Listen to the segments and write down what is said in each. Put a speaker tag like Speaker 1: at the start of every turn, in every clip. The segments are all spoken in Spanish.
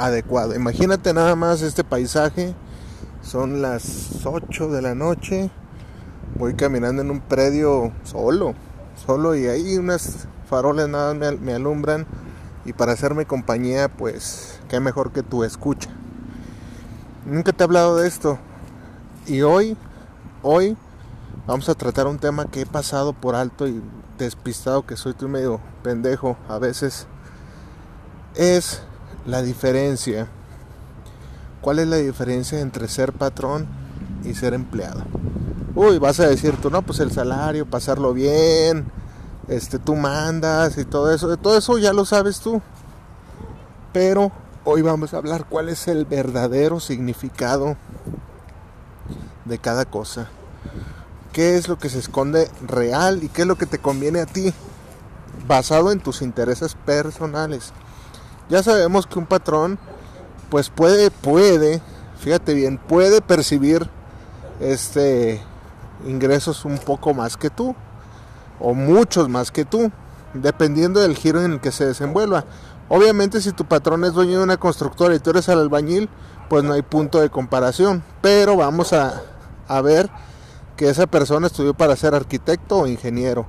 Speaker 1: adecuado. Imagínate nada más este paisaje. Son las 8 de la noche. Voy caminando en un predio solo, solo y ahí unas faroles nada me, me alumbran y para hacerme compañía, pues qué mejor que tu escucha. Nunca te he hablado de esto y hoy, hoy vamos a tratar un tema que he pasado por alto y despistado que soy tú medio pendejo a veces. Es la diferencia. ¿Cuál es la diferencia entre ser patrón y ser empleado? Uy, vas a decir tú, no, pues el salario, pasarlo bien, este, tú mandas y todo eso. Todo eso ya lo sabes tú. Pero hoy vamos a hablar cuál es el verdadero significado de cada cosa. ¿Qué es lo que se esconde real y qué es lo que te conviene a ti? Basado en tus intereses personales. Ya sabemos que un patrón pues puede puede, fíjate bien, puede percibir este ingresos un poco más que tú o muchos más que tú, dependiendo del giro en el que se desenvuelva. Obviamente si tu patrón es dueño de una constructora y tú eres albañil, pues no hay punto de comparación, pero vamos a, a ver que esa persona estudió para ser arquitecto o ingeniero.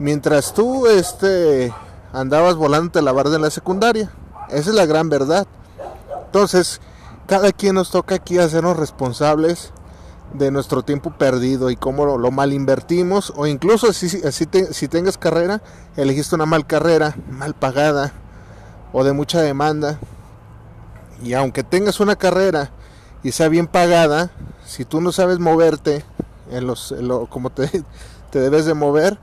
Speaker 1: Mientras tú este andabas volando la barra de la secundaria. Esa es la gran verdad. Entonces, cada quien nos toca aquí hacernos responsables de nuestro tiempo perdido y cómo lo, mal invertimos o incluso si, si tengas carrera, elegiste una mal carrera, mal pagada o de mucha demanda y aunque tengas una carrera y sea bien pagada, si tú no sabes moverte en los, lo, como te, te debes de mover,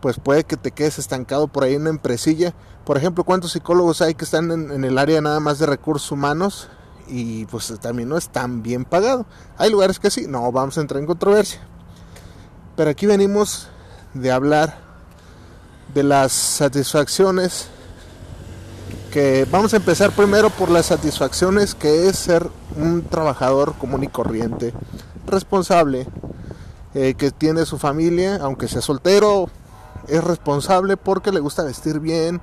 Speaker 1: pues puede que te quedes estancado por ahí en una empresilla. Por ejemplo, ¿cuántos psicólogos hay que están en, el área nada más de recursos humanos? Y pues también no es tan bien pagado. Hay lugares que sí, no vamos a entrar en controversia. Pero aquí venimos de hablar de las satisfacciones que vamos a empezar primero por las satisfacciones que es ser un trabajador común y corriente, responsable, eh, que tiene su familia, aunque sea soltero, es responsable porque le gusta vestir bien,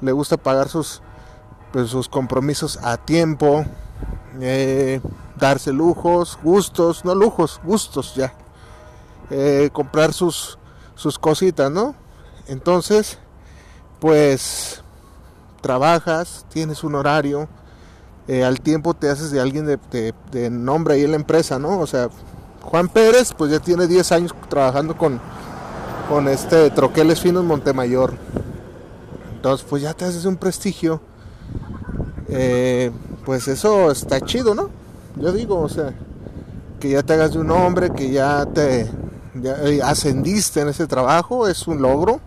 Speaker 1: le gusta pagar sus, pues, sus compromisos a tiempo, eh, darse lujos, gustos, no lujos, gustos ya, eh, comprar sus, sus cositas, ¿no? Entonces, pues trabajas, tienes un horario, eh, al tiempo te haces de alguien de, de nombre ahí en la empresa, ¿no? O sea, Juan Pérez, pues ya tiene 10 años trabajando con, con este Troqueles Finos Montemayor. Entonces, pues ya te haces un prestigio. Eh, pues eso está chido, ¿no? Yo digo, o sea, que ya te hagas de un hombre, que ya te eh, ascendiste en ese trabajo, es un logro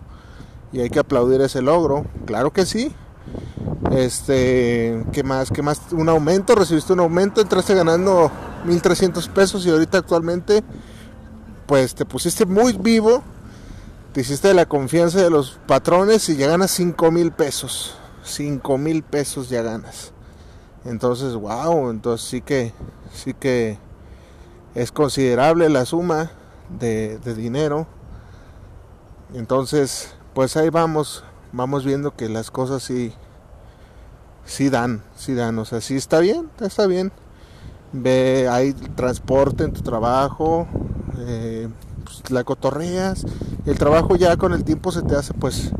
Speaker 1: y hay que aplaudir ese logro. Claro que sí. Este, ¿qué más? ¿Qué más? Un aumento, recibiste un aumento, entraste ganando 1300 pesos y ahorita actualmente pues te pusiste muy vivo te hiciste de la confianza de los patrones y ya ganas 5 mil pesos. 5 mil pesos ya ganas. Entonces, wow, entonces sí que, sí que es considerable la suma de, dinero. Entonces, pues ahí vamos, vamos viendo que las cosas sí, sí dan, sí dan, o sea, sí está bien, está bien. Ve, hay transporte en tu trabajo, eh, pues, la cotorreas, el trabajo ya con el tiempo se te hace pues,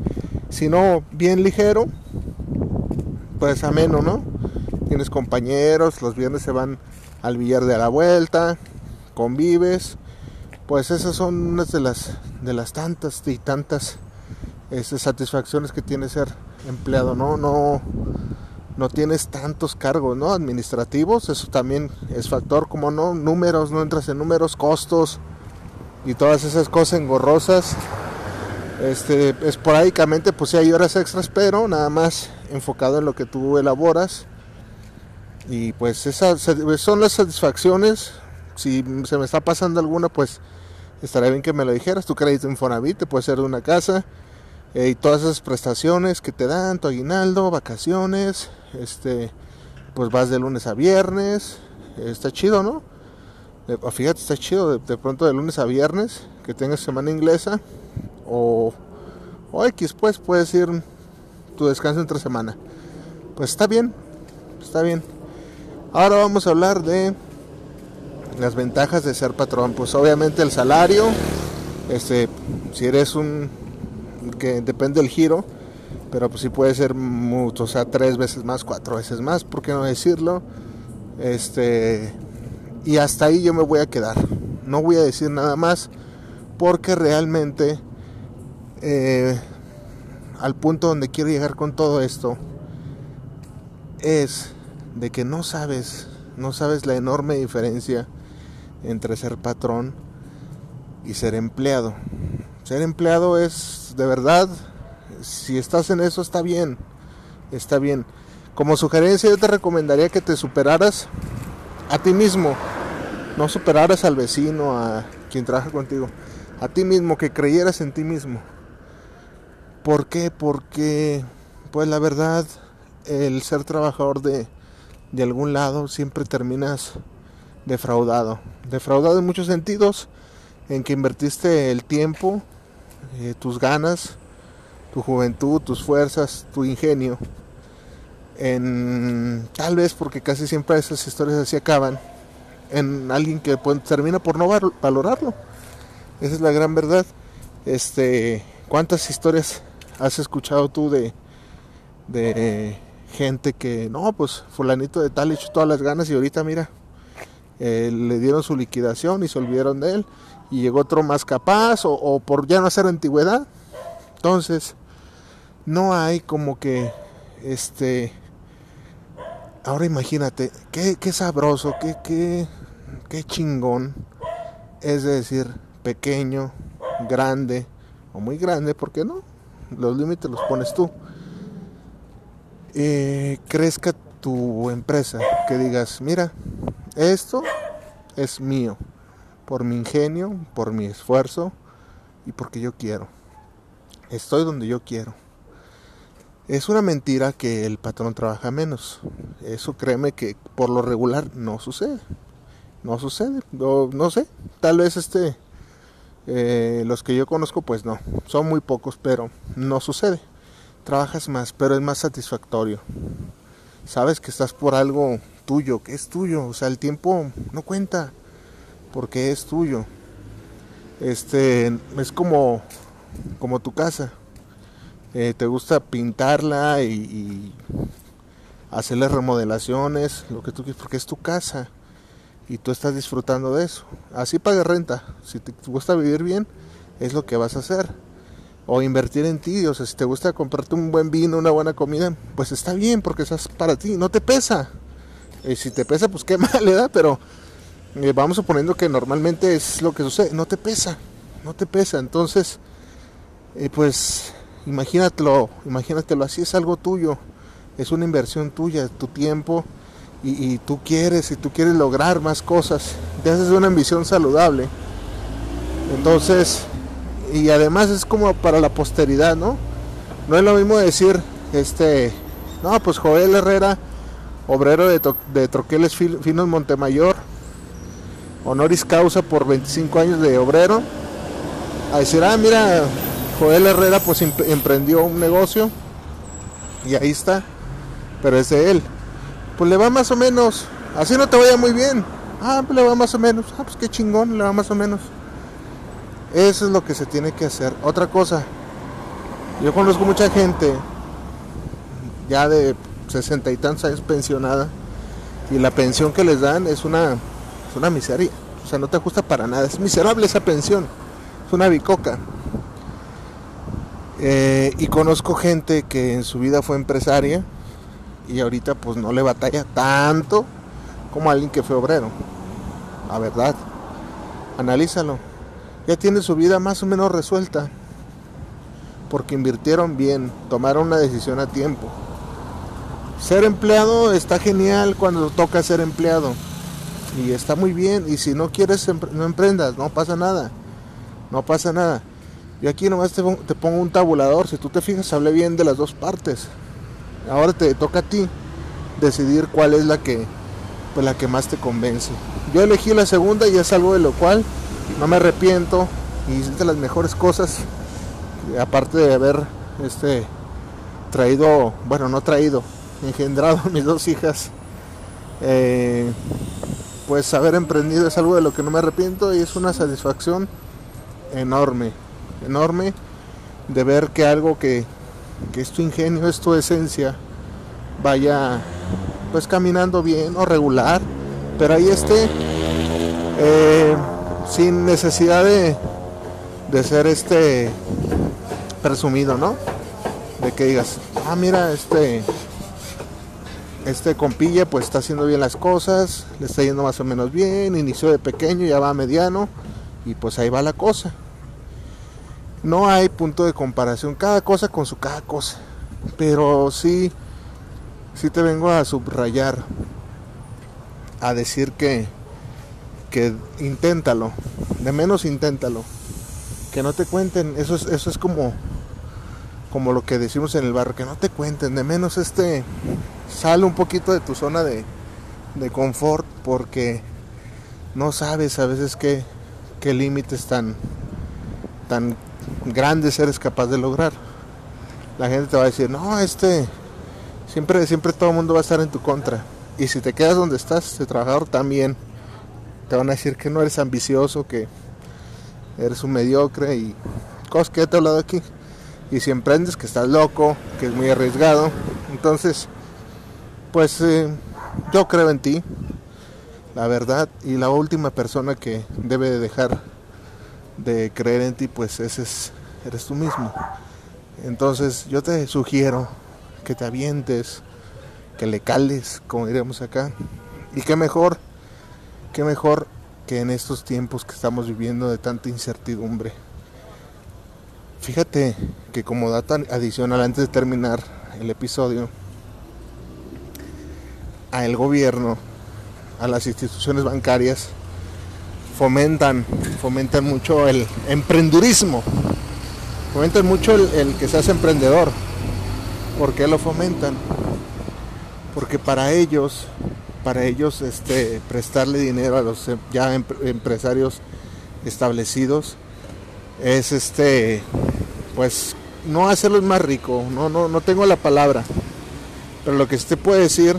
Speaker 1: si no bien ligero, pues ameno, ¿no? tienes compañeros, los viernes se van al billar de la vuelta, convives, pues esas son unas de las de las tantas y tantas este, satisfacciones que tiene ser empleado, ¿no? No no tienes tantos cargos, ¿no? Administrativos, eso también es factor, como no, números, no entras en números, costos y todas esas cosas engorrosas. Este, esporádicamente pues sí hay horas extras, pero nada más enfocado en lo que tú elaboras. Y pues esas son las satisfacciones. Si se me está pasando alguna, pues estaría bien que me lo dijeras. Tu crédito Infonavit te puede ser de una casa. Eh, y todas esas prestaciones que te dan, tu aguinaldo, vacaciones, este, pues vas de lunes a viernes, está chido, ¿no? Eh, fíjate, está chido de, pronto de lunes a viernes, que tengas semana inglesa, o, o X, pues puedes ir tu descanso entre semana. Pues está bien, está bien. Ahora vamos a hablar de las ventajas de ser patrón. Pues obviamente el salario, este, si eres un que depende del giro, pero pues sí puede ser mucho, o sea, tres veces más, cuatro veces más, ¿por qué no decirlo? Este, y hasta ahí yo me voy a quedar. No voy a decir nada más, porque realmente eh, al punto donde quiero llegar con todo esto es de que no sabes, no sabes la enorme diferencia entre ser patrón y ser empleado. Ser empleado es de verdad, si estás en eso está bien, está bien. Como sugerencia yo te recomendaría que te superaras a ti mismo, no superaras al vecino, a quien trabaja contigo, a ti mismo, que creyeras en ti mismo. ¿Por qué? Porque, pues la verdad, el ser trabajador de, de algún lado siempre terminas defraudado. Defraudado en muchos sentidos, en que invertiste el tiempo, eh, tus ganas, tu juventud, tus fuerzas, tu ingenio, en tal vez porque casi siempre esas historias así acaban, en alguien que termina por no valorarlo. Esa es la gran verdad. Este, ¿cuántas historias has escuchado tú de de gente que no, pues fulanito de tal echó todas las ganas y ahorita mira, eh, le dieron su liquidación y se olvidaron de él y llegó otro más capaz o, por ya no hacer antigüedad. Entonces, no hay como que, este, ahora imagínate, qué, qué sabroso, qué, qué, qué chingón es decir, pequeño, grande o muy grande, ¿por qué no? Los límites los pones tú. Eh, crezca tu empresa, que digas, mira, esto es mío por mi ingenio, por mi esfuerzo y porque yo quiero. Estoy donde yo quiero. Es una mentira que el patrón trabaja menos. Eso créeme que por lo regular no sucede. No sucede. No, no sé. Tal vez este eh, los que yo conozco pues no. Son muy pocos, pero no sucede. Trabajas más, pero es más satisfactorio. Sabes que estás por algo tuyo, que es tuyo. O sea, el tiempo no cuenta porque es tuyo. Este es como, como tu casa. Eh, te gusta pintarla y, hacerle remodelaciones, lo que tú quieras, porque es tu casa y tú estás disfrutando de eso. Así pague renta. Si te gusta vivir bien, es lo que vas a hacer. O invertir en ti, o sea, si te gusta comprarte un buen vino, una buena comida, pues está bien porque es para ti, no te pesa. Y si te pesa, pues qué mal le da, pero eh, vamos suponiendo que normalmente es lo que sucede, no te pesa, no te pesa, entonces, eh, pues imagínatelo, imagínatelo así, es algo tuyo, es una inversión tuya, tu tiempo, y, tú quieres, y tú quieres lograr más cosas, te haces una ambición saludable, entonces, y además es como para la posteridad, ¿no? No es lo mismo decir, este, no, pues Joel Herrera, obrero de, de Troqueles Finos Montemayor, honoris causa por 25 años de obrero, a decir, ah, mira, Joel Herrera pues emprendió un negocio y ahí está, pero es de él. Pues le va más o menos, así no te vaya muy bien. Ah, pues le va más o menos. Ah, pues qué chingón, le va más o menos. Eso es lo que se tiene que hacer. Otra cosa, yo conozco mucha gente ya de sesenta y tantos años pensionada y la pensión que les dan es una, es una miseria. O sea, no te ajusta para nada. Es miserable esa pensión. Es una bicoca. Eh, y conozco gente que en su vida fue empresaria y ahorita pues no le batalla tanto como alguien que fue obrero. La verdad. Analízalo. Ya tiene su vida más o menos resuelta. Porque invirtieron bien, tomaron una decisión a tiempo. Ser empleado está genial cuando toca ser empleado. Y está muy bien. Y si no quieres, no emprendas, no pasa nada. No pasa nada. Y aquí nomás te pongo un tabulador. Si tú te fijas, hablé bien de las dos partes. Ahora te toca a ti decidir cuál es la que, pues, la que más te convence. Yo elegí la segunda y es algo de lo cual no me arrepiento y de las mejores cosas, aparte de haber este, traído, bueno, no traído, engendrado mis dos hijas, eh, pues haber emprendido es algo de lo que no me arrepiento y es una satisfacción enorme, enorme de ver que algo que, que es tu ingenio, es tu esencia, vaya pues caminando bien o regular, pero ahí esté. Eh, sin necesidad de, de ser este presumido, ¿no? De que digas, ah, mira, este, este compilla pues está haciendo bien las cosas, le está yendo más o menos bien, inició de pequeño, ya va a mediano y pues ahí va la cosa. No hay punto de comparación, cada cosa con su cada cosa. Pero sí, sí te vengo a subrayar, a decir que que inténtalo, de menos inténtalo, que no te cuenten, eso es, eso es como, como lo que decimos en el barrio, que no te cuenten, de menos este, sale un poquito de tu zona de, de confort porque no sabes a veces qué, qué límites tan, tan grandes eres capaz de lograr. La gente te va a decir, no, este, siempre, siempre todo el mundo va a estar en tu contra. Y si te quedas donde estás, de trabajador también te van a decir que no eres ambicioso, que eres un mediocre y cosas que he hablado aquí. Y si emprendes, que estás loco, que es muy arriesgado. Entonces, pues eh, yo creo en ti, la verdad. Y la última persona que debe de dejar de creer en ti, pues ese es, eres tú mismo. Entonces yo te sugiero que te avientes, que le cales, como diríamos acá. Y qué mejor qué mejor que en estos tiempos que estamos viviendo de tanta incertidumbre. Fíjate que como dato adicional antes de terminar el episodio, a el gobierno, a las instituciones bancarias, fomentan, fomentan mucho el emprendurismo, fomentan mucho el, el que seas emprendedor. ¿Por qué lo fomentan? Porque para ellos para ellos este, prestarle dinero a los em, ya empresarios establecidos es este pues no hacerlos más rico no no no tengo la palabra pero lo que usted puede decir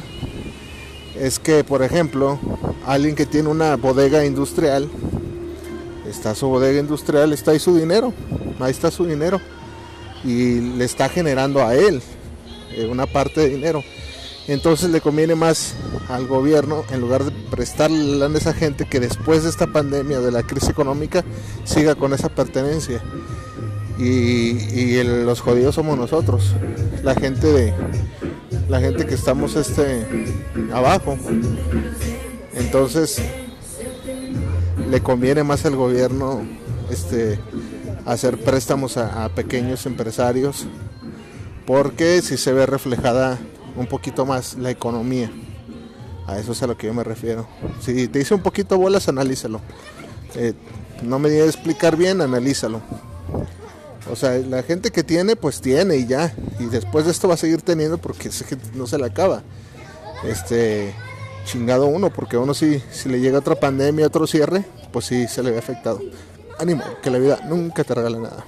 Speaker 1: es que por ejemplo alguien que tiene una bodega industrial está su bodega industrial está ahí su dinero ahí está su dinero y le está generando a él eh, una parte de dinero entonces le conviene más al gobierno, en lugar de prestarle a esa gente que después de esta pandemia, de la crisis económica, siga con esa pertenencia. Y, los jodidos somos nosotros, la gente la gente que estamos este abajo. Entonces le conviene más al gobierno este hacer préstamos a pequeños empresarios porque si se ve reflejada un poquito más la economía. A eso es a lo que yo me refiero. Si te hice un poquito bolas, analízalo. Eh, no me diga explicar bien, analízalo. O sea, la gente que tiene, pues tiene y ya. Y después de esto va a seguir teniendo porque no se le acaba. Este, chingado uno, porque uno si, si le llega otra pandemia, otro cierre, pues sí se le ve afectado. Ánimo, que la vida nunca te regala nada.